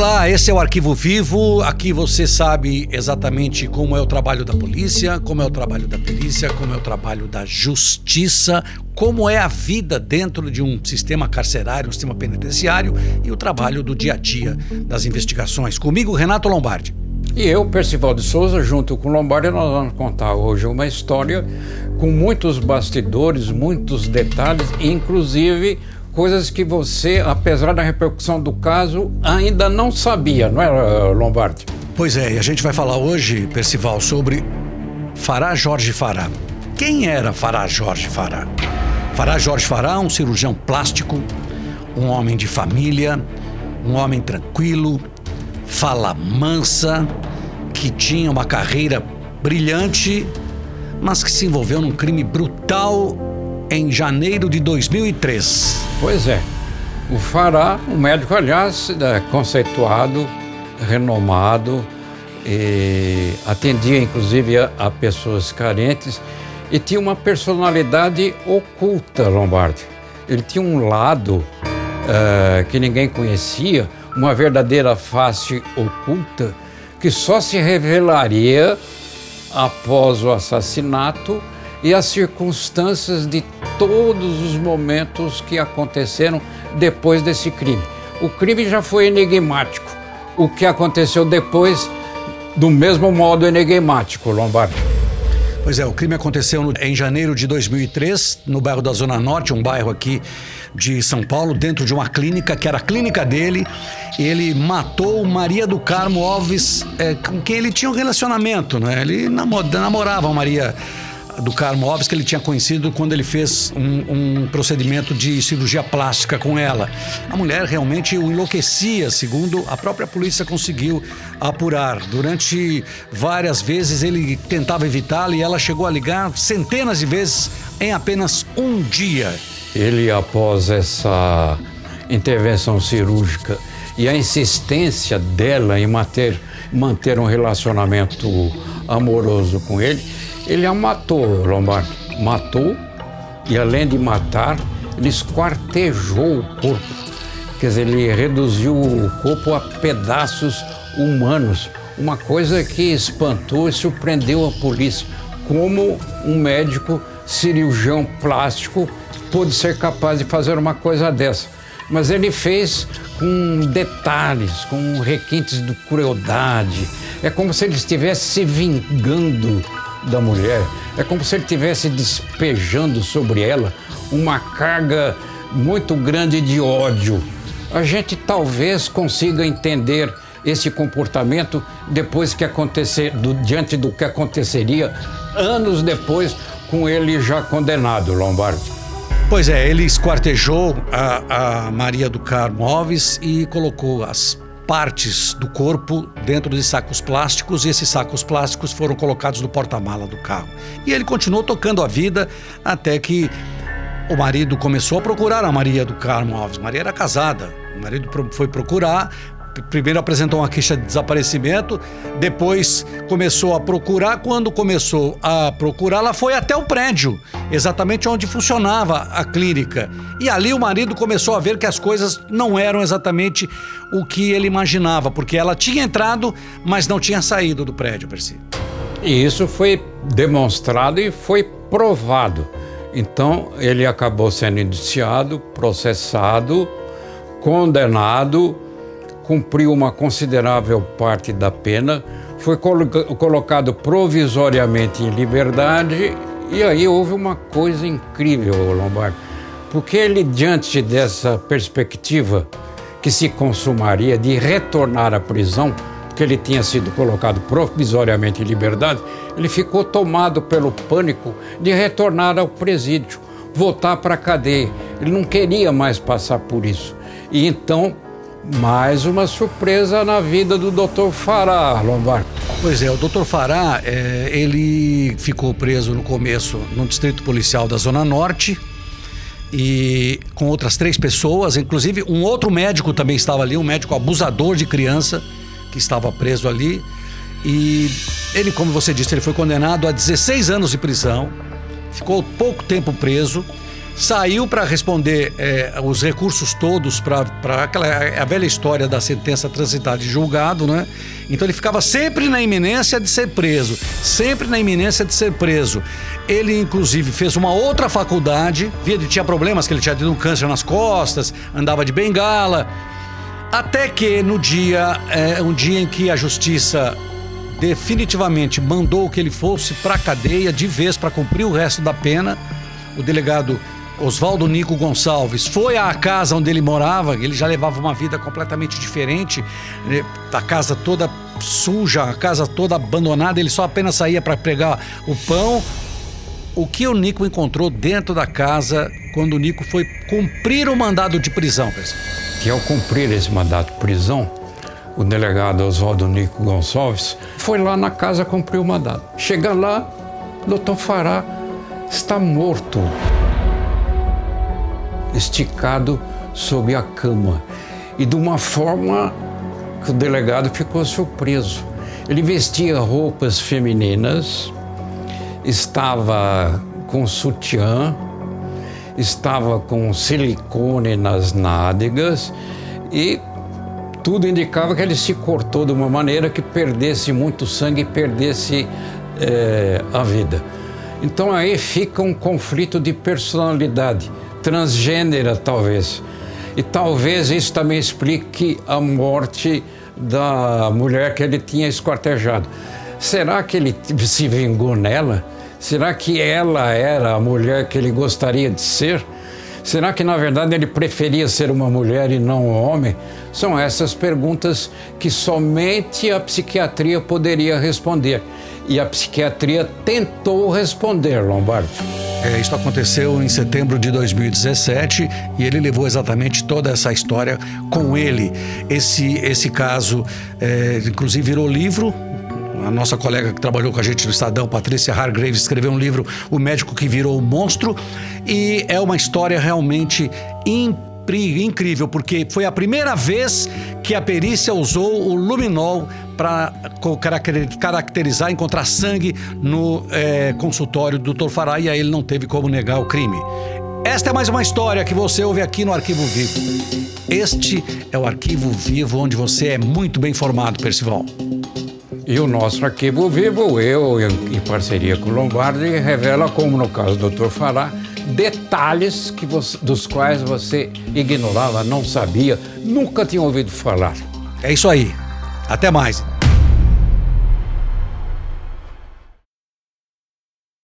Olá, esse é o Arquivo Vivo. Aqui você sabe exatamente como é o trabalho da polícia, como é o trabalho da perícia, como é o trabalho da justiça, como é a vida dentro de um sistema carcerário, um sistema penitenciário e o trabalho do dia a dia das investigações. Comigo, Renato Lombardi. E eu, Percival de Souza, junto com Lombardi, nós vamos contar hoje uma história com muitos bastidores, muitos detalhes, inclusive coisas que você, apesar da repercussão do caso, ainda não sabia, não é, Lombardi? Pois é, e a gente vai falar hoje, Percival, sobre Fará Jorge Fará. Quem era Fará Jorge Fará? Fará Jorge Fará, um cirurgião plástico, um homem de família, um homem tranquilo, fala mansa, que tinha uma carreira brilhante, mas que se envolveu num crime brutal em janeiro de 2003. Pois é. O Fará, um médico, aliás, é conceituado, renomado, atendia inclusive a, a, pessoas carentes e tinha uma personalidade oculta, Lombardi. Ele tinha um lado uh, que ninguém conhecia, uma verdadeira face oculta que só se revelaria após o assassinato e as circunstâncias de todos os momentos que aconteceram depois desse crime. O crime já foi enigmático. O que aconteceu depois, do mesmo modo enigmático, Lombardi. Pois é, o crime aconteceu em janeiro de 2003, no bairro da Zona Norte, um bairro aqui de São Paulo, dentro de uma clínica, que era a clínica dele. Ele matou Maria do Carmo Alves, é, com quem ele tinha um relacionamento, né? Ele namorava Maria do Carmo Alves que ele tinha conhecido quando ele fez um, um, procedimento de cirurgia plástica com ela. A mulher realmente o enlouquecia, segundo a própria polícia conseguiu apurar. Durante várias vezes ele tentava evitá-la e ela chegou a ligar centenas de vezes em apenas um dia. Ele, após essa intervenção cirúrgica e a insistência dela em manter, manter um relacionamento amoroso com ele, ele a matou, Lombardi. Matou e, além de matar, ele esquartejou o corpo. Quer dizer, ele reduziu o corpo a pedaços humanos. Uma coisa que espantou e surpreendeu a polícia. Como um médico cirurgião plástico pôde ser capaz de fazer uma coisa dessa. Mas ele fez com detalhes, com requintes de crueldade. É como se ele estivesse se vingando da mulher. É como se ele estivesse despejando sobre ela uma carga muito grande de ódio. A gente talvez consiga entender esse comportamento depois que acontecer, do, diante do que aconteceria anos depois com ele já condenado, Lombardi. Pois é, ele esquartejou a, a Maria do Carmo Alves e colocou as partes do corpo dentro de sacos plásticos e esses sacos plásticos foram colocados no porta-mala do carro. E ele continuou tocando a vida até que o marido começou a procurar a Maria do Carmo Alves. Maria era casada. O marido foi procurar, primeiro apresentou uma queixa de desaparecimento, depois começou a procurar. Quando começou a procurar, ela foi até o prédio, exatamente onde funcionava a clínica. E ali o marido começou a ver que as coisas não eram exatamente o que ele imaginava, porque ela tinha entrado, mas não tinha saído do prédio, Percy. E isso foi demonstrado e foi provado. Então ele acabou sendo indiciado, processado, condenado cumpriu uma considerável parte da pena, foi colocado provisoriamente em liberdade e aí houve uma coisa incrível, Lombardo, porque ele, diante dessa perspectiva que se consumaria de retornar à prisão, porque ele tinha sido colocado provisoriamente em liberdade, ele ficou tomado pelo pânico de retornar ao presídio, voltar para a cadeia. Ele não queria mais passar por isso. E então mais uma surpresa na vida do Dr. Fará, Lombardo. Pois é, o Dr. Fará, é, ele ficou preso no começo no distrito policial da Zona Norte e com outras três pessoas, inclusive um outro médico também estava ali, um médico abusador de criança que estava preso ali. E ele, como você disse, ele foi condenado a 16 anos de prisão, ficou pouco tempo preso saiu para responder é, os recursos todos para aquela a velha história da sentença transitada de julgado, né? Então ele ficava sempre na iminência de ser preso, sempre na iminência de ser preso. Ele inclusive fez uma outra faculdade, via ele tinha problemas que ele tinha tido um câncer nas costas, andava de bengala, até que no dia é, um dia em que a justiça definitivamente mandou que ele fosse para cadeia de vez para cumprir o resto da pena, o delegado Oswaldo Nico Gonçalves foi à casa onde ele morava, ele já levava uma vida completamente diferente, né? a casa toda suja, a casa toda abandonada, ele só apenas saía para pegar o pão. O que o Nico encontrou dentro da casa quando o Nico foi cumprir o mandado de prisão, pessoal? Que ao cumprir esse mandado de prisão, o delegado Oswaldo Nico Gonçalves foi lá na casa cumprir o mandado. Chega lá, doutor Fará está morto esticado sob a cama e de uma forma que o delegado ficou surpreso. Ele vestia roupas femininas, estava com sutiã, estava com silicone nas nádegas e tudo indicava que ele se cortou de uma maneira que perdesse muito sangue e perdesse é, a vida. Então aí fica um conflito de personalidade transgênera, talvez. E talvez isso também explique a morte da mulher que ele tinha esquartejado. Será que ele se vingou nela? Será que ela era a mulher que ele gostaria de ser? Será que na verdade ele preferia ser uma mulher e não um homem? São essas perguntas que somente a psiquiatria poderia responder. E a psiquiatria tentou responder, Lombardi. É, isso aconteceu em setembro de 2017 e ele levou exatamente toda essa história com ele. Esse, esse caso, é, inclusive, virou livro. A nossa colega que trabalhou com a gente no Estadão, Patrícia Hargraves, escreveu um livro, O Médico que Virou o Monstro. E é uma história realmente incrível, porque foi a primeira vez que a perícia usou o luminol para caracterizar, encontrar sangue no é, consultório do Dr. Fará e aí ele não teve como negar o crime. Esta é mais uma história que você ouve aqui no Arquivo Vivo. Este é o Arquivo Vivo onde você é muito bem informado, Percival. E o nosso Arquivo Vivo, eu, em parceria com o Lombardi, revela, como no caso do Dr. Fará, detalhes que você, dos quais você ignorava, não sabia, nunca tinha ouvido falar. É isso aí. Até mais.